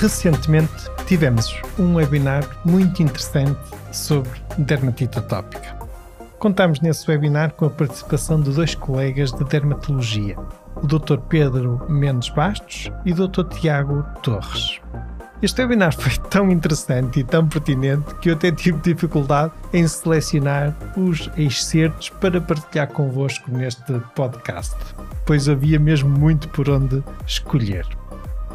Recentemente tivemos um webinar muito interessante sobre dermatite atópica. Contamos nesse webinar com a participação de dois colegas de dermatologia, o Dr. Pedro Mendes Bastos e o Dr. Tiago Torres. Este webinar foi tão interessante e tão pertinente que eu até tive dificuldade em selecionar os excertos para partilhar convosco neste podcast, pois havia mesmo muito por onde escolher.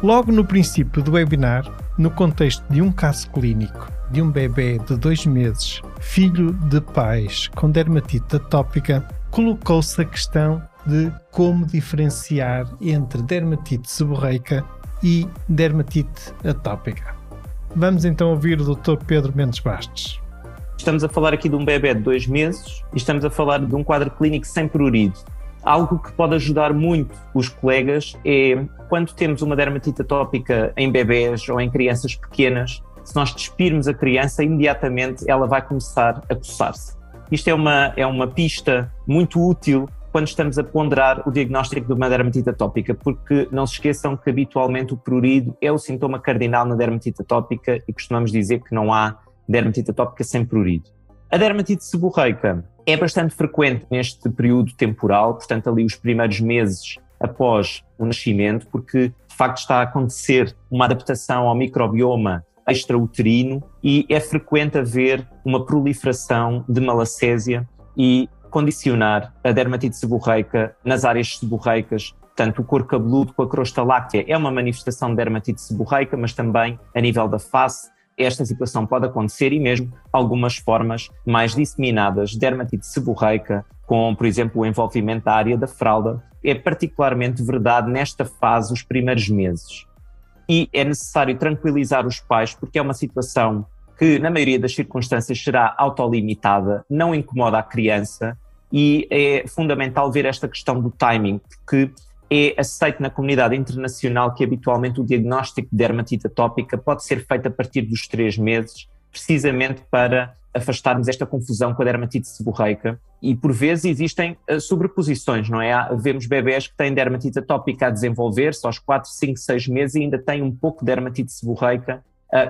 Logo no princípio do webinar, no contexto de um caso clínico de um bebê de dois meses, filho de pais com dermatite atópica, colocou-se a questão de como diferenciar entre dermatite seborreica e dermatite atópica. Vamos então ouvir o Dr. Pedro Mendes Bastos. Estamos a falar aqui de um bebê de dois meses e estamos a falar de um quadro clínico sem prurido. Algo que pode ajudar muito os colegas é quando temos uma dermatite atópica em bebés ou em crianças pequenas, se nós despirmos a criança, imediatamente ela vai começar a coçar-se. Isto é uma, é uma pista muito útil quando estamos a ponderar o diagnóstico de uma dermatite atópica, porque não se esqueçam que habitualmente o prurido é o sintoma cardinal na dermatite atópica e costumamos dizer que não há dermatite atópica sem prurido. A dermatite seborreica é bastante frequente neste período temporal, portanto, ali os primeiros meses após o nascimento, porque de facto está a acontecer uma adaptação ao microbioma extrauterino e é frequente haver uma proliferação de malacésia e condicionar a dermatite seborreica nas áreas seborreicas. Portanto, o couro cabeludo com a crosta láctea é uma manifestação de dermatite seborreica, mas também a nível da face, esta situação pode acontecer e mesmo algumas formas mais disseminadas de dermatite seborreica, com, por exemplo, o envolvimento da área da fralda, é particularmente verdade nesta fase, os primeiros meses. E é necessário tranquilizar os pais, porque é uma situação que, na maioria das circunstâncias, será autolimitada, não incomoda a criança, e é fundamental ver esta questão do timing, porque é aceito na comunidade internacional que habitualmente o diagnóstico de dermatite atópica pode ser feito a partir dos três meses, precisamente para afastarmos esta confusão com a dermatite seborreica. E por vezes existem uh, sobreposições, não é? Vemos bebés que têm dermatite atópica a desenvolver-se aos 4, 5, 6 meses e ainda têm um pouco de dermatite seborreica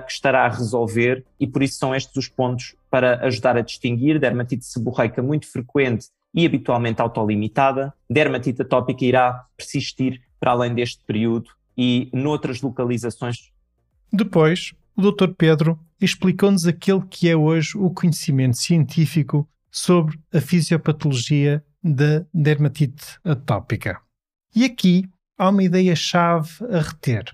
que estará a resolver, e por isso são estes os pontos para ajudar a distinguir dermatite seborreica muito frequente e habitualmente autolimitada. Dermatite atópica irá persistir para além deste período e noutras localizações. Depois, o Dr. Pedro explicou-nos aquele que é hoje o conhecimento científico sobre a fisiopatologia da dermatite atópica. E aqui há uma ideia-chave a reter.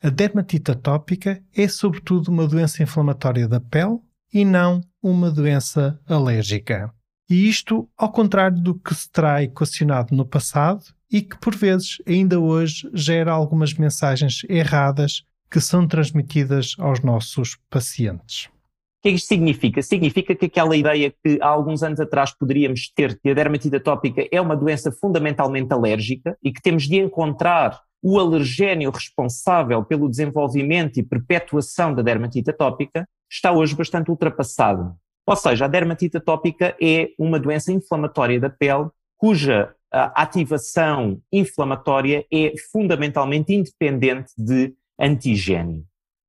A dermatite atópica é, sobretudo, uma doença inflamatória da pele e não uma doença alérgica. E isto ao contrário do que se terá equacionado no passado e que, por vezes, ainda hoje gera algumas mensagens erradas que são transmitidas aos nossos pacientes. O que é que isto significa? Significa que aquela ideia que há alguns anos atrás poderíamos ter que a dermatite atópica é uma doença fundamentalmente alérgica e que temos de encontrar o alergénio responsável pelo desenvolvimento e perpetuação da dermatite atópica, está hoje bastante ultrapassado. Ou seja, a dermatite atópica é uma doença inflamatória da pele cuja ativação inflamatória é fundamentalmente independente de antigênio.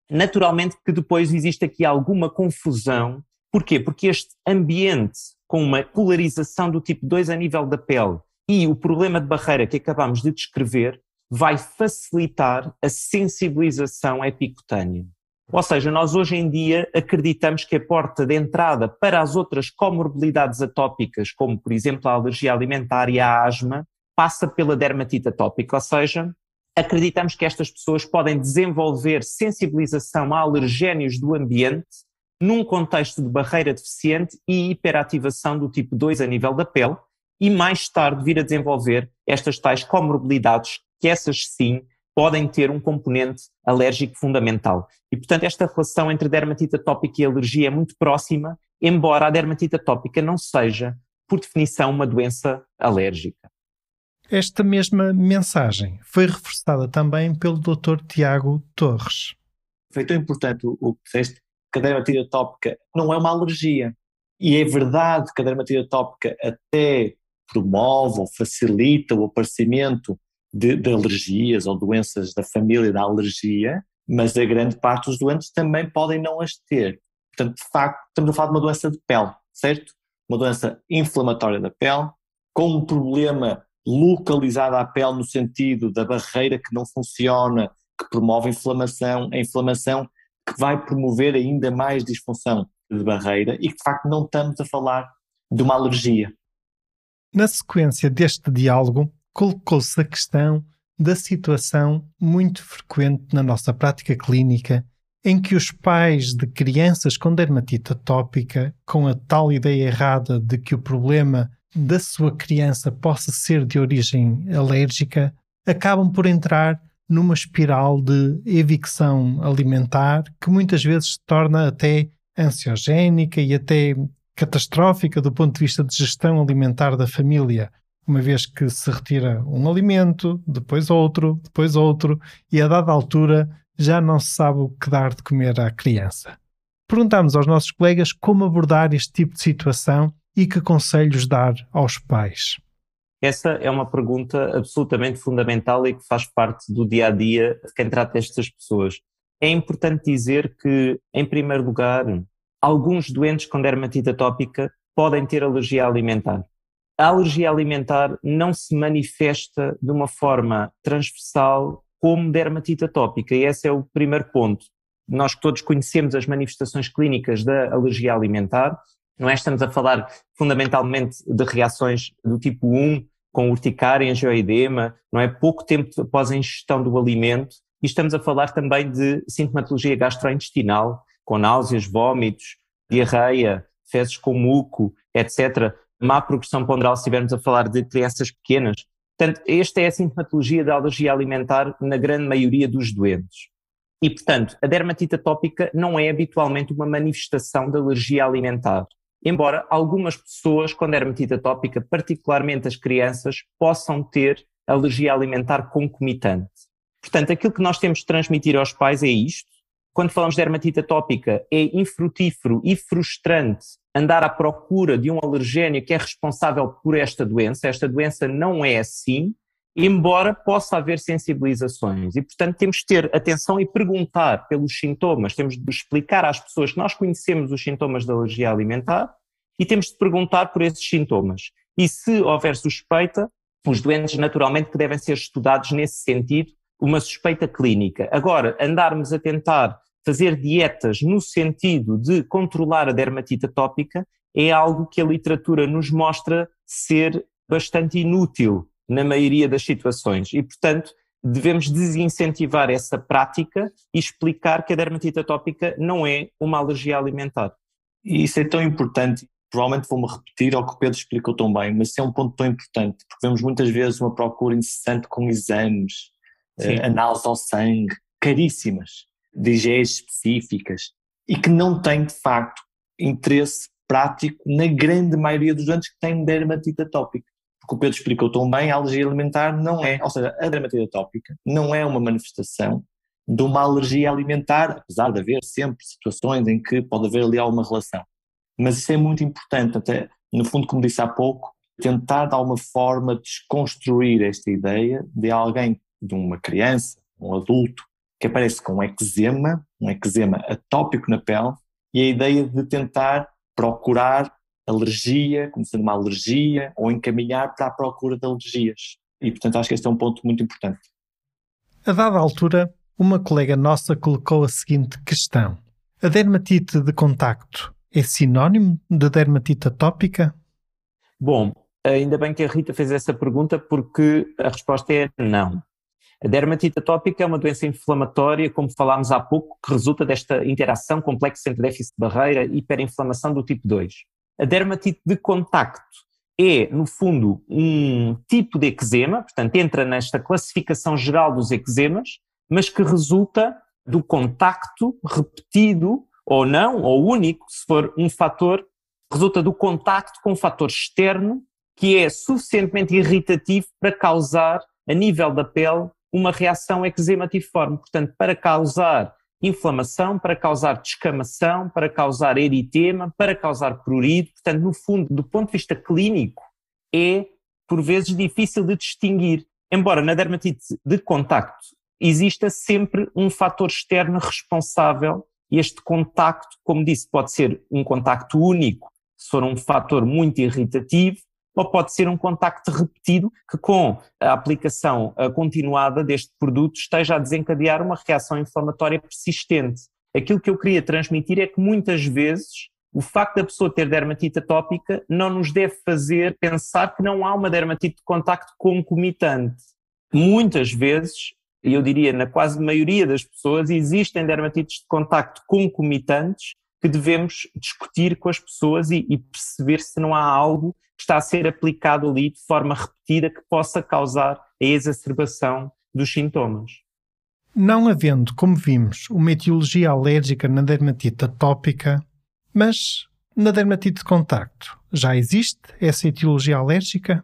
Naturalmente que depois existe aqui alguma confusão. Porquê? Porque este ambiente com uma polarização do tipo 2 a nível da pele e o problema de barreira que acabamos de descrever vai facilitar a sensibilização epicutânea. Ou seja, nós hoje em dia acreditamos que a porta de entrada para as outras comorbilidades atópicas, como por exemplo a alergia alimentar e a asma, passa pela dermatite atópica, ou seja, acreditamos que estas pessoas podem desenvolver sensibilização a alergénios do ambiente num contexto de barreira deficiente e hiperativação do tipo 2 a nível da pele e mais tarde vir a desenvolver estas tais comorbilidades que essas sim podem ter um componente alérgico fundamental. E, portanto, esta relação entre dermatite atópica e alergia é muito próxima, embora a dermatite atópica não seja, por definição, uma doença alérgica. Esta mesma mensagem foi reforçada também pelo Dr. Tiago Torres. Foi tão importante o que disseste, que a dermatite atópica não é uma alergia. E é verdade que a dermatite atópica até promove ou facilita o aparecimento de, de, alergias ou doenças da família da alergia, mas a grande parte dos doentes também podem não as ter. Portanto, de facto, estamos a falar de uma doença de pele, certo? Uma doença inflamatória da pele, com um problema localizado à pele no sentido da barreira que não funciona, que promove a inflamação, a inflamação que vai promover ainda mais disfunção de barreira e que de facto não estamos a falar de uma alergia. Na sequência deste diálogo, colocou-se a questão da situação muito frequente na nossa prática clínica em que os pais de crianças com dermatite atópica, com a tal ideia errada de que o problema da sua criança possa ser de origem alérgica, acabam por entrar numa espiral de evicção alimentar que muitas vezes se torna até ansiogénica e até catastrófica do ponto de vista de gestão alimentar da família, uma vez que se retira um alimento, depois outro, depois outro, e a dada altura já não se sabe o que dar de comer à criança. Perguntámos aos nossos colegas como abordar este tipo de situação e que conselhos dar aos pais. Essa é uma pergunta absolutamente fundamental e que faz parte do dia a dia de quem trata estas pessoas. É importante dizer que, em primeiro lugar, alguns doentes com dermatite atópica podem ter alergia alimentar. A alergia alimentar não se manifesta de uma forma transversal como dermatite atópica, e esse é o primeiro ponto. Nós todos conhecemos as manifestações clínicas da alergia alimentar, não é? Estamos a falar fundamentalmente de reações do tipo 1, com urticária, angioedema, não é? Pouco tempo após a ingestão do alimento, e estamos a falar também de sintomatologia gastrointestinal, com náuseas, vômitos, diarreia, fezes com muco, etc. Má progressão ponderal se estivermos a falar de crianças pequenas. Portanto, esta é a sintomatologia da alergia alimentar na grande maioria dos doentes. E, portanto, a dermatite atópica não é habitualmente uma manifestação de alergia alimentar. Embora algumas pessoas com dermatite atópica, particularmente as crianças, possam ter alergia alimentar concomitante. Portanto, aquilo que nós temos de transmitir aos pais é isto, quando falamos de dermatite atópica, é infrutífero e frustrante andar à procura de um alergénio que é responsável por esta doença. Esta doença não é assim, embora possa haver sensibilizações. E, portanto, temos de ter atenção e perguntar pelos sintomas. Temos de explicar às pessoas que nós conhecemos os sintomas da alergia alimentar e temos de perguntar por esses sintomas. E se houver suspeita, os doentes naturalmente que devem ser estudados nesse sentido, uma suspeita clínica. Agora, andarmos a tentar fazer dietas no sentido de controlar a dermatite atópica é algo que a literatura nos mostra ser bastante inútil na maioria das situações. E, portanto, devemos desincentivar essa prática e explicar que a dermatite atópica não é uma alergia alimentar. E isso é tão importante, provavelmente vou-me repetir ao que o Pedro explicou tão bem, mas isso é um ponto tão importante, porque vemos muitas vezes uma procura incessante com exames, análises ao sangue, caríssimas, de IGEs específicas e que não têm de facto interesse prático na grande maioria dos doentes que têm dermatite atópica. Porque o Pedro explicou tão bem, a alergia alimentar não é, ou seja, a dermatite atópica não é uma manifestação de uma alergia alimentar, apesar de haver sempre situações em que pode haver ali alguma relação. Mas isso é muito importante, até, no fundo, como disse há pouco, tentar de alguma forma desconstruir esta ideia de alguém, de uma criança, um adulto, que aparece com um eczema, um eczema atópico na pele, e a ideia de tentar procurar alergia, como sendo uma alergia, ou encaminhar para a procura de alergias. E, portanto, acho que este é um ponto muito importante. A dada altura, uma colega nossa colocou a seguinte questão: A dermatite de contacto é sinónimo de dermatite atópica? Bom, ainda bem que a Rita fez essa pergunta, porque a resposta é não. A dermatite atópica é uma doença inflamatória, como falámos há pouco, que resulta desta interação complexa entre déficit de barreira e hiperinflamação do tipo 2. A dermatite de contacto é, no fundo, um tipo de eczema, portanto, entra nesta classificação geral dos eczemas, mas que resulta do contacto repetido ou não, ou único, se for um fator, resulta do contacto com um fator externo que é suficientemente irritativo para causar, a nível da pele, uma reação eczematiforme. Portanto, para causar inflamação, para causar descamação, para causar eritema, para causar prurido. Portanto, no fundo, do ponto de vista clínico, é por vezes difícil de distinguir. Embora na dermatite de contacto exista sempre um fator externo responsável, este contacto, como disse, pode ser um contacto único, se for um fator muito irritativo, ou pode ser um contacto repetido que com a aplicação continuada deste produto esteja a desencadear uma reação inflamatória persistente. Aquilo que eu queria transmitir é que muitas vezes o facto da pessoa ter dermatite atópica não nos deve fazer pensar que não há uma dermatite de contacto concomitante. Muitas vezes, eu diria na quase maioria das pessoas, existem dermatites de contacto concomitantes que devemos discutir com as pessoas e, e perceber se não há algo que está a ser aplicado ali de forma repetida que possa causar a exacerbação dos sintomas. Não havendo, como vimos, uma etiologia alérgica na dermatite atópica, mas na dermatite de contacto, já existe essa etiologia alérgica?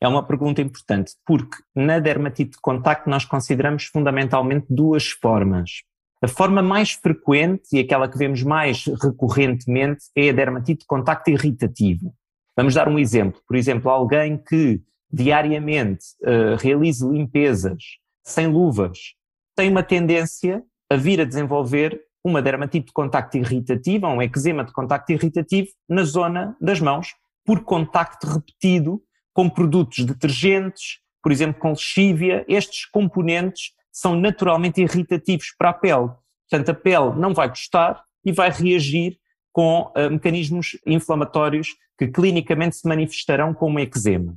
É uma pergunta importante, porque na dermatite de contacto nós consideramos fundamentalmente duas formas. A forma mais frequente e aquela que vemos mais recorrentemente é a dermatite de contacto irritativo. Vamos dar um exemplo. Por exemplo, alguém que diariamente uh, limpezas sem luvas tem uma tendência a vir a desenvolver uma dermatite de contacto irritativo, um eczema de contacto irritativo na zona das mãos, por contacto repetido com produtos detergentes, por exemplo, com lexívia. Estes componentes são naturalmente irritativos para a pele. Portanto, a pele não vai gostar e vai reagir com uh, mecanismos inflamatórios que clinicamente se manifestarão como eczema.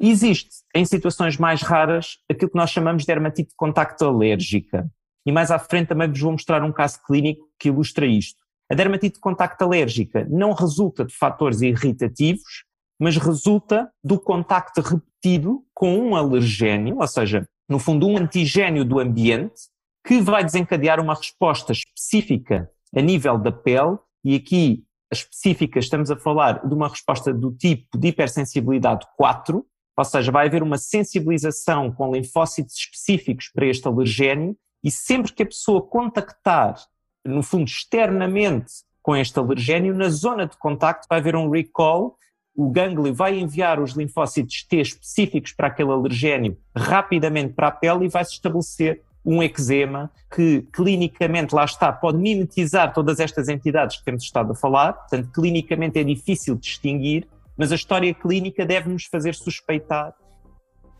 Existe, em situações mais raras, aquilo que nós chamamos de dermatite de contacto alérgica. E mais à frente também vos vou mostrar um caso clínico que ilustra isto. A dermatite de contacto alérgica não resulta de fatores irritativos, mas resulta do contacto repetido com um alergénio, ou seja, no fundo, um antigênio do ambiente que vai desencadear uma resposta específica a nível da pele, e aqui específica estamos a falar de uma resposta do tipo de hipersensibilidade 4, ou seja, vai haver uma sensibilização com linfócitos específicos para este alergénio, e sempre que a pessoa contactar, no fundo, externamente com este alergénio, na zona de contacto vai haver um recall o gânglio vai enviar os linfócitos T específicos para aquele alergénio rapidamente para a pele e vai se estabelecer um eczema que clinicamente, lá está, pode mimetizar todas estas entidades que temos estado a falar, portanto, clinicamente é difícil distinguir, mas a história clínica deve nos fazer suspeitar.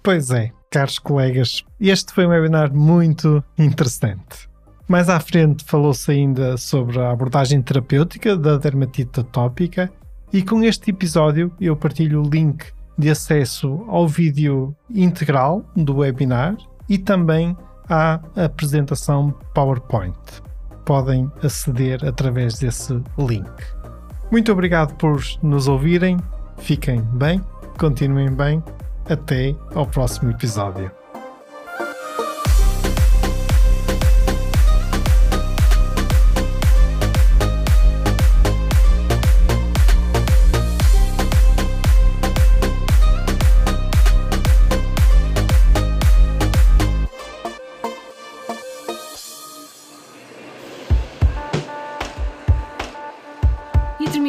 Pois é, caros colegas, este foi um webinar muito interessante. Mais à frente falou-se ainda sobre a abordagem terapêutica da dermatite atópica e com este episódio eu partilho o link de acesso ao vídeo integral do webinar e também à apresentação PowerPoint. Podem aceder através desse link. Muito obrigado por nos ouvirem. Fiquem bem, continuem bem. Até ao próximo episódio.